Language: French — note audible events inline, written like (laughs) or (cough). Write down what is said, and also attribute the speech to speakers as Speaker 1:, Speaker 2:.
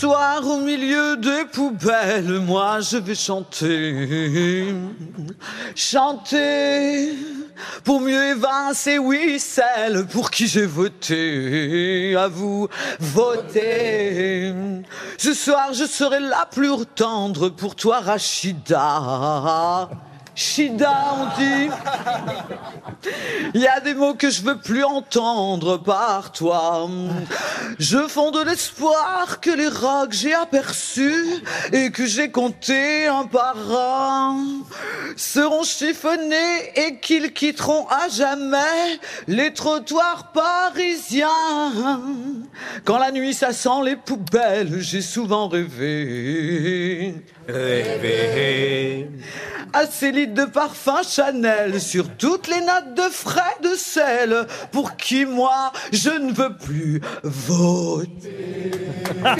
Speaker 1: soir, au milieu des poubelles, moi je vais chanter. Chanter pour mieux évincer, oui, celle pour qui j'ai voté. À vous, votez. Ce soir, je serai la plus tendre pour toi, Rachida. Shida, on dit. Il y a des mots que je veux plus entendre par toi. Je fonds de l'espoir que les rats que j'ai aperçus et que j'ai comptés un par un seront chiffonnés et qu'ils quitteront à jamais les trottoirs parisiens. Quand la nuit ça sent les poubelles, j'ai souvent rêvé. Rêvé. À litres de parfum Chanel sur toutes les notes de frais de sel pour qui moi je ne veux plus voter. (laughs)
Speaker 2: Bravo